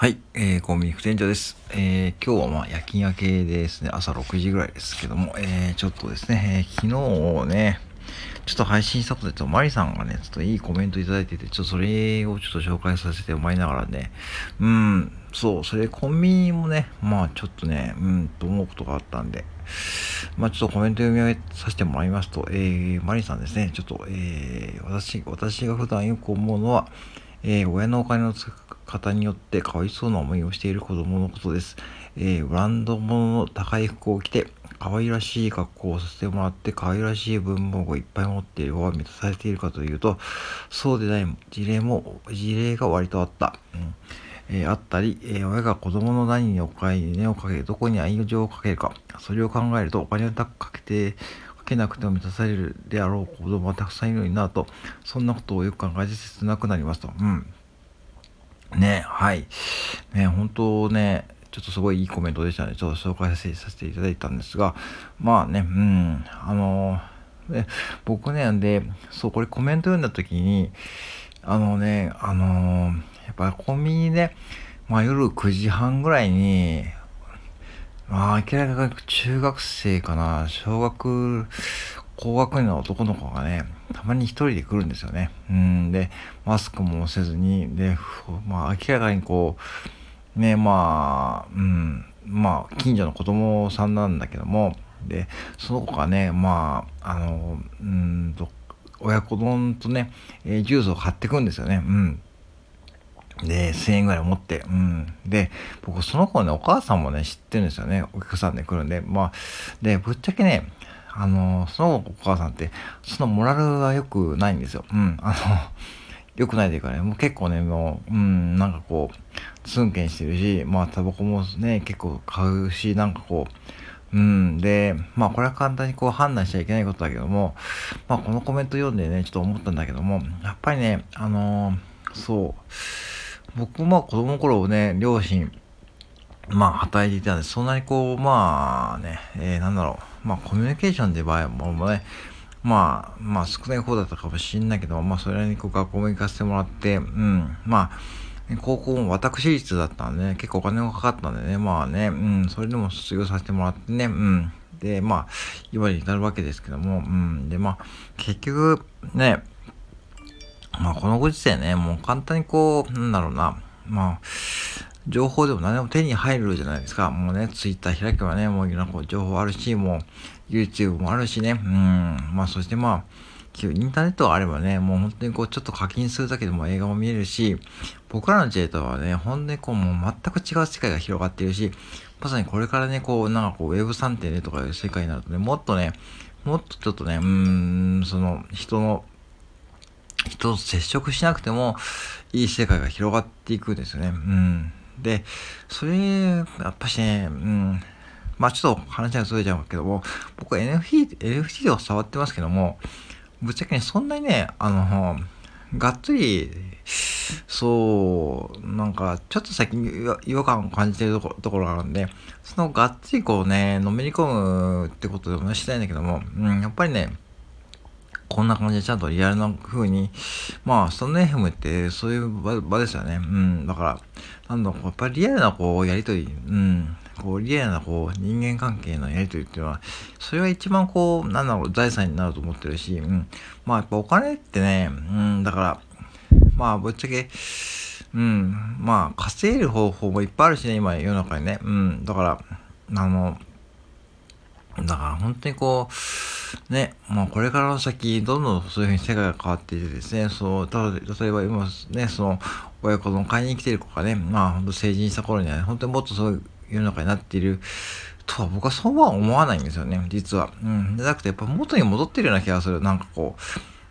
はい、えー、コンビニ副店長です。えー、今日はまあ夜勤明けですね、朝6時ぐらいですけども、えー、ちょっとですね、えー、昨日ね、ちょっと配信したことで、ちょっとマリさんがね、ちょっといいコメントいただいてて、ちょっとそれをちょっと紹介させてもらいながらね、うん、そう、それコンビニもね、まあちょっとね、うん、と思うことがあったんで、まあちょっとコメント読み上げさせてもらいますと、えー、マリさんですね、ちょっと、えー、私、私が普段よく思うのは、えー、親のお金の使い方によってかわいそうな思いをしている子供のことです。えー、ブランド物の高い服を着て、可愛らしい格好をさせてもらって可愛らしい文房具をいっぱい持っている方が満たされているかというと、そうでない事例も、事例が割とあった。うんえー、あったり、えー、親が子供の何にお金をかけ、どこに愛情をかけるか、それを考えるとお金をかけて、けなくても満たされるであろう子供はたくさんいるのになと、そんなことをよく考えて切なくなりますと。うん。ね、はい。ね、本当ね、ちょっとすごいいいコメントでしたね。ちょっと紹介させていただいたんですが、まあね、うん、あのね、僕ね、で、そう、これコメント読んだ時に、あのね、あのやっぱコンビニで、まあ夜9時半ぐらいに、まあ、明らかに中学生かな、小学、高学年の男の子がね、たまに一人で来るんですよね。うん、で、マスクもせずに、で、まあ、明らかにこう、ね、まあ、うん、まあ、近所の子供さんなんだけども、で、その子がね、まあ、あの、うんと、親子丼とね、えー、ジュースを買ってくんですよね。うん。で、1000円ぐらい持って、うん。で、僕、その子ね、お母さんもね、知ってるんですよね。お客さんで来るんで。まあ、で、ぶっちゃけね、あの、そのお母さんって、そのモラルが良くないんですよ。うん。あの、良くないというかね、もう結構ね、もう、うん、なんかこう、ツンケンしてるし、まあ、タバコもね、結構買うし、なんかこう、うん、で、まあこれは簡単にこう判断しちゃいけないことだけども、まあこのコメント読んでね、ちょっと思ったんだけども、やっぱりね、あの、そう、僕も子供の頃ね、両親、まあ、働いていたんで、そんなにこう、まあね、えー、なんだろう、まあ、コミュニケーションで場合もね、まあ、まあ、少ない方だったかもしれないけど、まあ、それにこう学校も行かせてもらって、うん、まあ、高校も私立だったんでね、結構お金がかかったんでね、まあね、うん、それでも卒業させてもらってね、うん。で、まあ、今に至るわけですけども、うん。で、まあ、結局、ね、まあこのご時世ね、もう簡単にこう、なんだろうな、まあ、情報でも何でも手に入るじゃないですか。もうね、ツイッター開けばね、もういろんなこう情報あるし、もう YouTube もあるしね、うん、まあそしてまあ、インターネットがあればね、もう本当にこうちょっと課金するだけでも映画も見えるし、僕らの時代とはね、本当にこうもう全く違う世界が広がっているし、まさにこれからね、こうなんかこう Web3.0 とかいう世界になるとね、もっとね、もっとちょっとね、うーん、その人の人と接触しなくてもいい世界が広がっていくんですよね。うん。で、それ、やっぱしね、うん。まあちょっと話がそれちゃうけども、僕 NFT、NFT では触ってますけども、ぶっちゃけね、そんなにね、あの、がっつり、そう、なんか、ちょっと最近違和感を感じてるとこところがあるんで、そのがっつりこうね、のめり込むってことでもしたいんだけども、うん、やっぱりね、こんな感じでちゃんとリアルな風に、まあ、スタンド FM ってそういう場ですよね。うん。だから、なんだろう、やっぱりリアルなこう、やりとり、うん。こう、リアルなこう、人間関係のやりとりっていうのは、それが一番こう、なんだろう、財産になると思ってるし、うん。まあ、やっぱお金ってね、うん、だから、まあ、ぶっちゃけ、うん、まあ、稼げる方法もいっぱいあるしね、今世の中にね。うん。だから、あの、だから本当にこう、ね、まあこれからの先、どんどんそういうふうに世界が変わっていてですね、そう、ただ例えば今ね、その、親子の買いに来てる子がね、まあ本当成人した頃には、ね、本当にもっとそういう世の中になっているとは僕はそうは思わないんですよね、実は。うん。じゃなくて、やっぱ元に戻ってるような気がする。なんかこ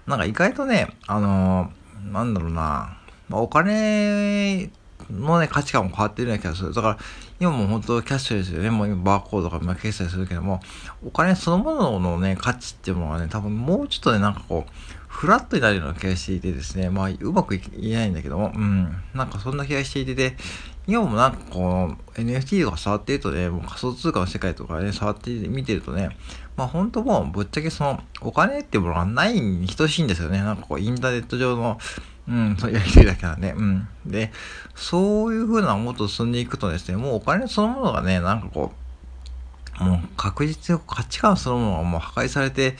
う、なんか意外とね、あのー、なんだろうな、まあ、お金のね、価値観も変わってるような気がする。だから、今も本当キャッシュレスでね、もう今バーコードとか決済するけども、お金そのもののね、価値っていうものがね、多分もうちょっとね、なんかこう、フラットになるような気がしていてですね、まあ、うまくいえないんだけども、うん、なんかそんな気がしていてて、今もなんかこう、NFT とか触ってるとね、もう仮想通貨の世界とかね、触って見てるとね、まあ本当もうぶっちゃけその、お金っていうものがないに等しいんですよね。なんかこう、インターネット上の、うん、そうやりたいだけなんで、うん。で、そういう風なもっと進んでいくとですね、もうお金そのものがね、なんかこう、もう確実に価値観そのものがもう破壊されて、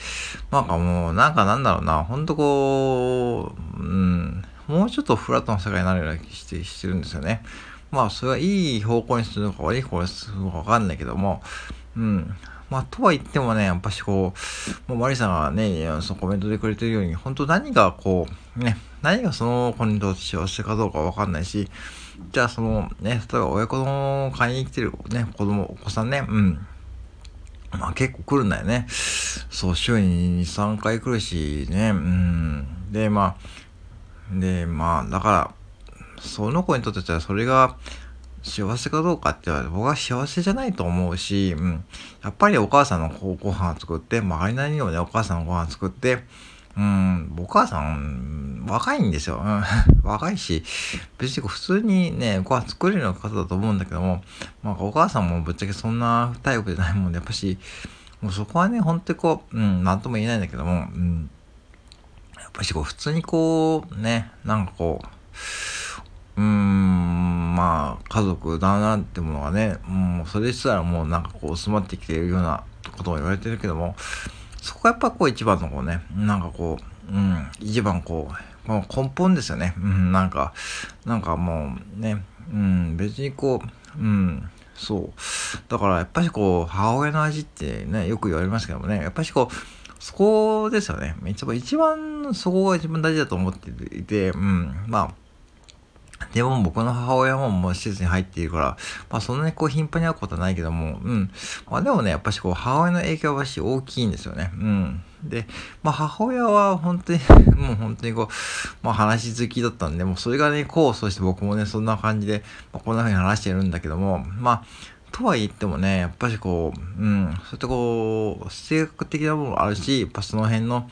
なんかもう、なんかなんだろうな、ほんとこう、うん、もうちょっとフラットな世界になるような気してしてるんですよね。まあ、それはいい方向にするのか悪い方向にするのかわかんないけども、うん。まあ、とは言ってもね、やっぱしこう、もうマリさんがね、そのコメントでくれてるように、本当何がこう、ね、何がその子にとって幸せかどうかわかんないし、じゃあそのね、例えば親子の買いに来てるね、子供、お子さんね、うん。まあ結構来るんだよね。そう、週に2、3回来るしね、うん。で、まあ、で、まあ、だから、その子にとってはそれが幸せかどうかって言われて僕は幸せじゃないと思うし、うん、やっぱりお母さんのご飯を作って、周りなりにもね、お母さんのご飯作って、うん、お母さん、若いんですよ。うん、若いし、別に普通にね、ご飯作れるような方だと思うんだけども、まあ、お母さんもぶっちゃけそんなタイプじゃないもんで、やっぱし、もうそこはね、本当にこう、うん、なんとも言えないんだけども、うん、やっぱしこう、普通にこう、ね、なんかこう、うーん、まあ、家族だなってものがね、もうそれすらもうなんかこう、薄まってきているようなことも言われてるけども、そこはやっぱこう一番のこうね、なんかこう、うん、一番こう、この根本ですよね。うん、なんか、なんかもうね、うん、別にこう、うん、そう。だからやっぱりこう、母親の味ってね、よく言われますけどもね、やっぱりこう、そこですよね。一番、一番、そこが一番大事だと思っていて、うん、まあ、でも僕の母親ももう施設に入っているから、まあそんなにこう頻繁に会うことはないけども、うん。まあでもね、やっぱしこう母親の影響はし大きいんですよね。うん。で、まあ母親は本当に もう本当にこう、まあ話好きだったんで、もうそれがね、こう、そして僕もね、そんな感じで、まあ、こんな風に話してるんだけども、まあ、とは言ってもね、やっぱしこう、うん、そういったこう、性格的なものもあるし、やっぱその辺の、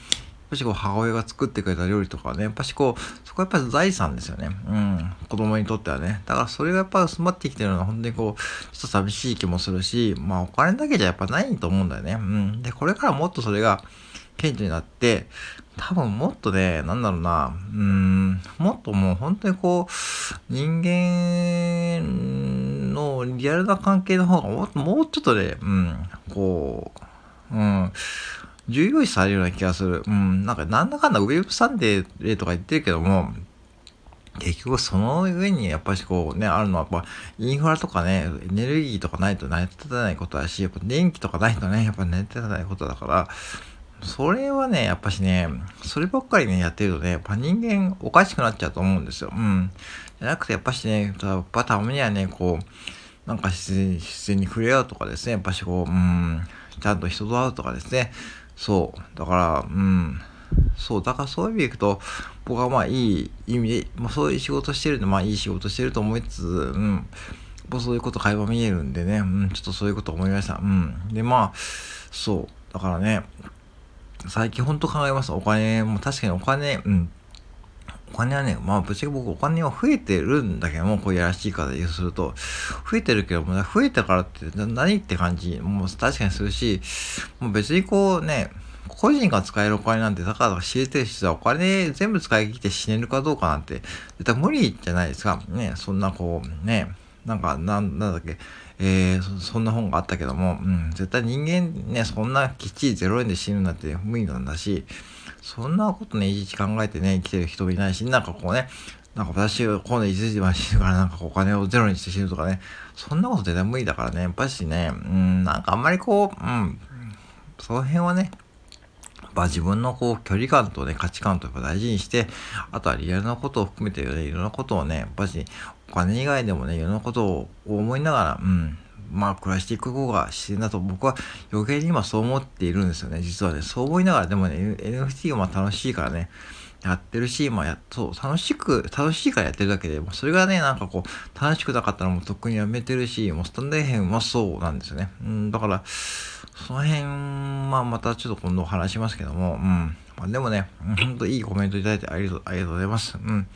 ぱしこう母親が作ってくれた料理とかはね、やっぱしこう、そこはやっぱり財産ですよね。うん。子供にとってはね。だからそれがやっぱ薄まってきてるのは本当にこう、ちょっと寂しい気もするし、まあお金だけじゃやっぱないと思うんだよね。うん。で、これからもっとそれが顕著になって、多分もっとね、なんだろうな、うん、もっともう本当にこう、人間のリアルな関係の方がもっと、もうちょっとね、うん、こう、うん、重要視されるような気がする。うん、なんかなんだかんだウェブサンデーとか言ってるけども、結局その上にやっぱりこうね、あるのはやっぱインフラとかね、エネルギーとかないと成り立たないことだし、やっぱ電気とかないとね、やっぱ成り立たないことだから、それはね、やっぱしね、そればっかりね、やってるとね、やっぱ人間おかしくなっちゃうと思うんですよ。うん。じゃなくてやっぱしね、やっぱたまにはね、こう、なんか自然自然に触れ合うとかですね、やっぱしこう、うん、ちゃんと人と会うとかですね、そう。だから、うん。そう。だからそういう意味でいくと、僕はまあいい意味で、まあそういう仕事してるんで、まあいい仕事してると思いつつ、うん。もうそういうこと会話見えるんでね、うん、ちょっとそういうこと思いました。うん。で、まあ、そう。だからね、最近ほんと考えます。お金も確かにお金、うん。お金はね、まあぶっちゃけ僕お金は増えてるんだけども、こういうやらしい方ですると、増えてるけども、増えたからって何って感じ、もう確かにするし、もう別にこうね、個人が使えるお金なんて、だから知れてる人はお金全部使い切って死ねるかどうかなんて、絶対無理じゃないですか。ね、そんなこう、ね、なんか、なん、なんだっけ、えーそ、そんな本があったけども、うん、絶対人間ね、そんなきっちり0円で死ぬなんて無理なんだし、そんなことね、いちいち考えてね、生きてる人もいないし、なんかこうね、なんか私、今度いつまで死ぬからなんかお金をゼロにして死ぬとかね、そんなこと絶対無理だからね、やっぱしね、うん、なんかあんまりこう、うん、その辺はね、まあ自分のこう距離感とね、価値観とやっぱ大事にして、あとはリアルなことを含めてね、いろんなことをね、やっぱしお金以外でもね、いろんなことを思いながら、うん、まあ暮らしていく方が自然だと僕は余計に今そう思っているんですよね。実はね、そう思いながらでもね、NFT がまあ楽しいからね、やってるし、まあや、そう、楽しく、楽しいからやってるだけで、もそれがね、なんかこう、楽しくなかったらもうとっくにやめてるし、もうスタンド FM もそうなんですよね。うん、だから、その辺、まあまたちょっと今度話しますけども、うん。まあでもね、ほんといいコメントいただいてありがとう、ありがとうございます。うん。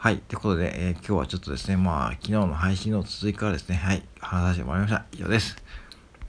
はい。ってことで、えー、今日はちょっとですね、まあ、昨日の配信の続きからですね、はい、話してもらいました。以上です。